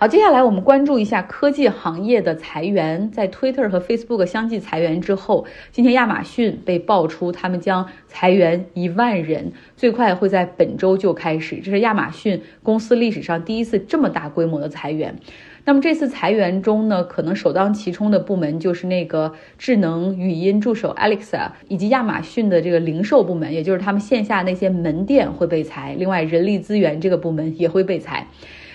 好，接下来我们关注一下科技行业的裁员。在 Twitter 和 Facebook 相继裁员之后，今天亚马逊被爆出他们将裁员一万人，最快会在本周就开始。这是亚马逊公司历史上第一次这么大规模的裁员。那么这次裁员中呢，可能首当其冲的部门就是那个智能语音助手 Alexa，以及亚马逊的这个零售部门，也就是他们线下那些门店会被裁。另外，人力资源这个部门也会被裁。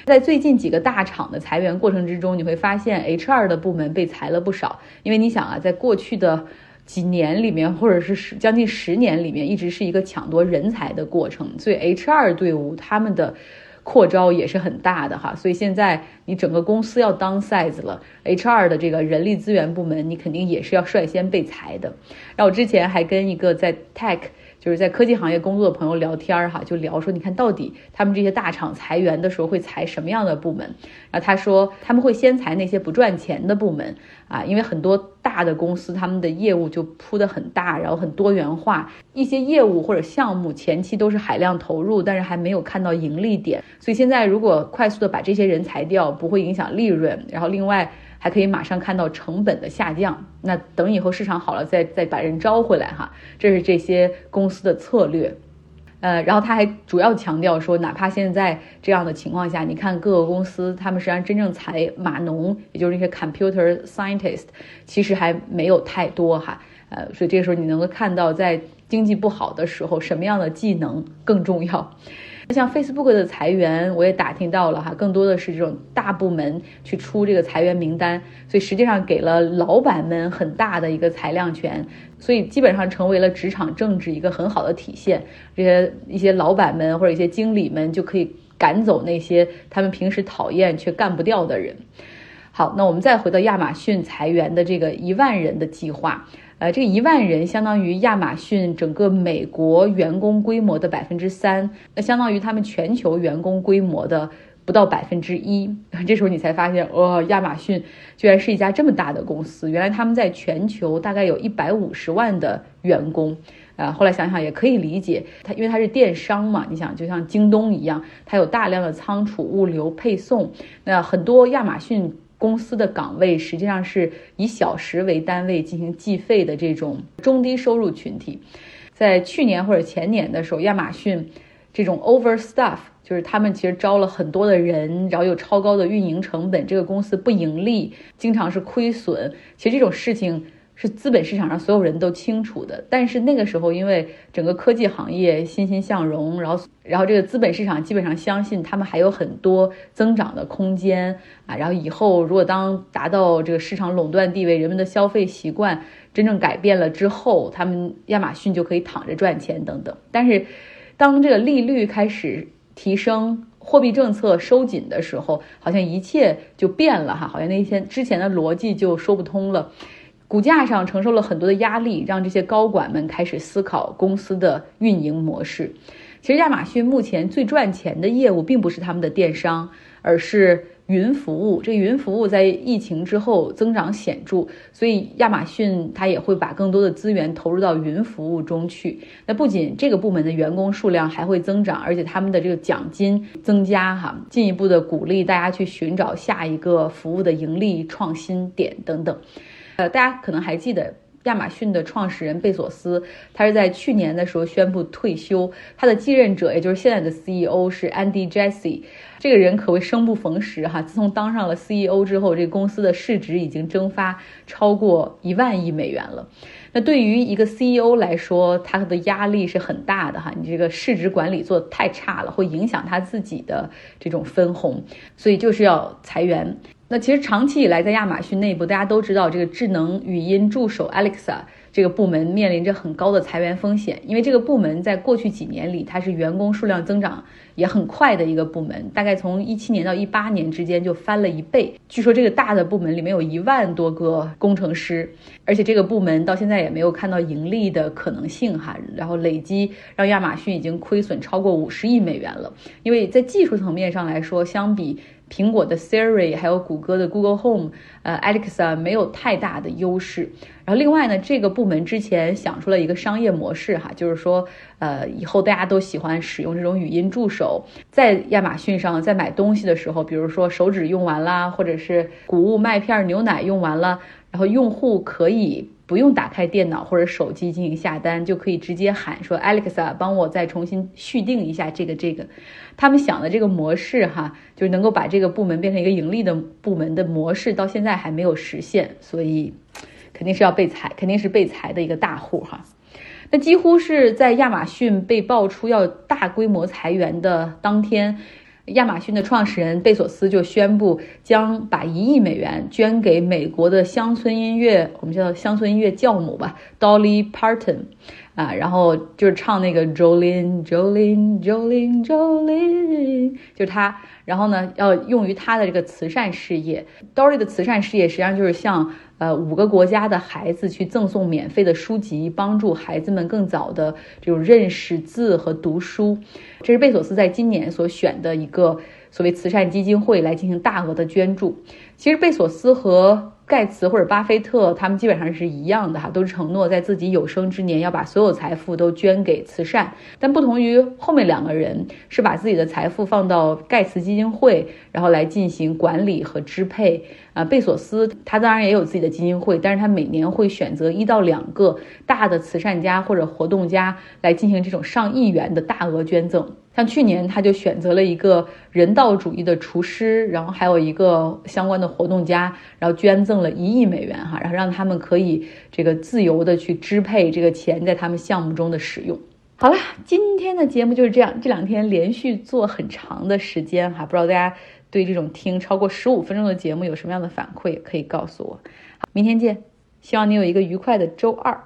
在最近几个大厂的裁员过程之中，你会发现 HR 的部门被裁了不少。因为你想啊，在过去的几年里面，或者是十将近十年里面，一直是一个抢夺人才的过程，所以 HR 队伍他们的扩招也是很大的哈。所以现在你整个公司要当 size 了，HR 的这个人力资源部门，你肯定也是要率先被裁的。然后我之前还跟一个在 Tech。就是在科技行业工作的朋友聊天哈，就聊说，你看到底他们这些大厂裁员的时候会裁什么样的部门？然后他说他们会先裁那些不赚钱的部门啊，因为很多大的公司他们的业务就铺的很大，然后很多元化，一些业务或者项目前期都是海量投入，但是还没有看到盈利点，所以现在如果快速的把这些人裁掉，不会影响利润，然后另外。还可以马上看到成本的下降，那等以后市场好了再再把人招回来哈，这是这些公司的策略。呃，然后他还主要强调说，哪怕现在这样的情况下，你看各个公司他们实际上真正裁码农，也就是那些 computer scientist，其实还没有太多哈。呃，所以这个时候你能够看到，在经济不好的时候，什么样的技能更重要。像 Facebook 的裁员，我也打听到了哈，更多的是这种大部门去出这个裁员名单，所以实际上给了老板们很大的一个裁量权，所以基本上成为了职场政治一个很好的体现。这些一些老板们或者一些经理们就可以赶走那些他们平时讨厌却干不掉的人。好，那我们再回到亚马逊裁员的这个一万人的计划。呃，这一万人相当于亚马逊整个美国员工规模的百分之三，那相当于他们全球员工规模的不到百分之一。这时候你才发现，哦，亚马逊居然是一家这么大的公司。原来他们在全球大概有一百五十万的员工。啊，后来想想也可以理解，它因为它是电商嘛，你想就像京东一样，它有大量的仓储、物流、配送，那很多亚马逊。公司的岗位实际上是以小时为单位进行计费的这种中低收入群体，在去年或者前年的时候，亚马逊这种 overstaff 就是他们其实招了很多的人，然后有超高的运营成本，这个公司不盈利，经常是亏损。其实这种事情。是资本市场上所有人都清楚的，但是那个时候，因为整个科技行业欣欣向荣，然后，然后这个资本市场基本上相信他们还有很多增长的空间啊，然后以后如果当达到这个市场垄断地位，人们的消费习惯真正改变了之后，他们亚马逊就可以躺着赚钱等等。但是，当这个利率开始提升，货币政策收紧的时候，好像一切就变了哈，好像那些之前的逻辑就说不通了。股价上承受了很多的压力，让这些高管们开始思考公司的运营模式。其实亚马逊目前最赚钱的业务并不是他们的电商，而是云服务。这云服务在疫情之后增长显著，所以亚马逊它也会把更多的资源投入到云服务中去。那不仅这个部门的员工数量还会增长，而且他们的这个奖金增加，哈，进一步的鼓励大家去寻找下一个服务的盈利创新点等等。呃，大家可能还记得亚马逊的创始人贝索斯，他是在去年的时候宣布退休，他的继任者也就是现在的 CEO 是 Andy Jassy，这个人可谓生不逢时哈。自从当上了 CEO 之后，这个公司的市值已经蒸发超过一万亿美元了。那对于一个 CEO 来说，他的压力是很大的哈。你这个市值管理做的太差了，会影响他自己的这种分红，所以就是要裁员。那其实长期以来，在亚马逊内部，大家都知道这个智能语音助手 Alexa 这个部门面临着很高的裁员风险，因为这个部门在过去几年里，它是员工数量增长也很快的一个部门，大概从一七年到一八年之间就翻了一倍。据说这个大的部门里面有一万多个工程师，而且这个部门到现在也没有看到盈利的可能性哈。然后累积让亚马逊已经亏损超过五十亿美元了，因为在技术层面上来说，相比。苹果的 Siri 还有谷歌的 Google Home，呃 Alexa 没有太大的优势。然后另外呢，这个部门之前想出了一个商业模式哈，就是说，呃，以后大家都喜欢使用这种语音助手，在亚马逊上在买东西的时候，比如说手指用完啦，或者是谷物麦片、牛奶用完了，然后用户可以。不用打开电脑或者手机进行下单，就可以直接喊说 Alexa，帮我再重新续订一下这个这个。他们想的这个模式哈，就是能够把这个部门变成一个盈利的部门的模式，到现在还没有实现，所以肯定是要被裁，肯定是被裁的一个大户哈。那几乎是在亚马逊被爆出要大规模裁员的当天。亚马逊的创始人贝索斯就宣布将把一亿美元捐给美国的乡村音乐，我们叫乡村音乐教母吧，Dolly Parton，啊，然后就是唱那个 Jolin Jolin Jolin Jolin，就是他，然后呢要用于他的这个慈善事业。Dolly 的慈善事业实际上就是向。呃，五个国家的孩子去赠送免费的书籍，帮助孩子们更早的这种认识字和读书。这是贝索斯在今年所选的一个所谓慈善基金会来进行大额的捐助。其实贝索斯和盖茨或者巴菲特，他们基本上是一样的哈，都承诺在自己有生之年要把所有财富都捐给慈善。但不同于后面两个人，是把自己的财富放到盖茨基金会，然后来进行管理和支配。啊，贝索斯他当然也有自己的基金会，但是他每年会选择一到两个大的慈善家或者活动家来进行这种上亿元的大额捐赠。像去年他就选择了一个人道主义的厨师，然后还有一个相关的活动家，然后捐赠挣了一亿美元哈，然后让他们可以这个自由的去支配这个钱在他们项目中的使用。好了，今天的节目就是这样，这两天连续做很长的时间哈，不知道大家。对这种听超过十五分钟的节目有什么样的反馈，可以告诉我。明天见，希望你有一个愉快的周二。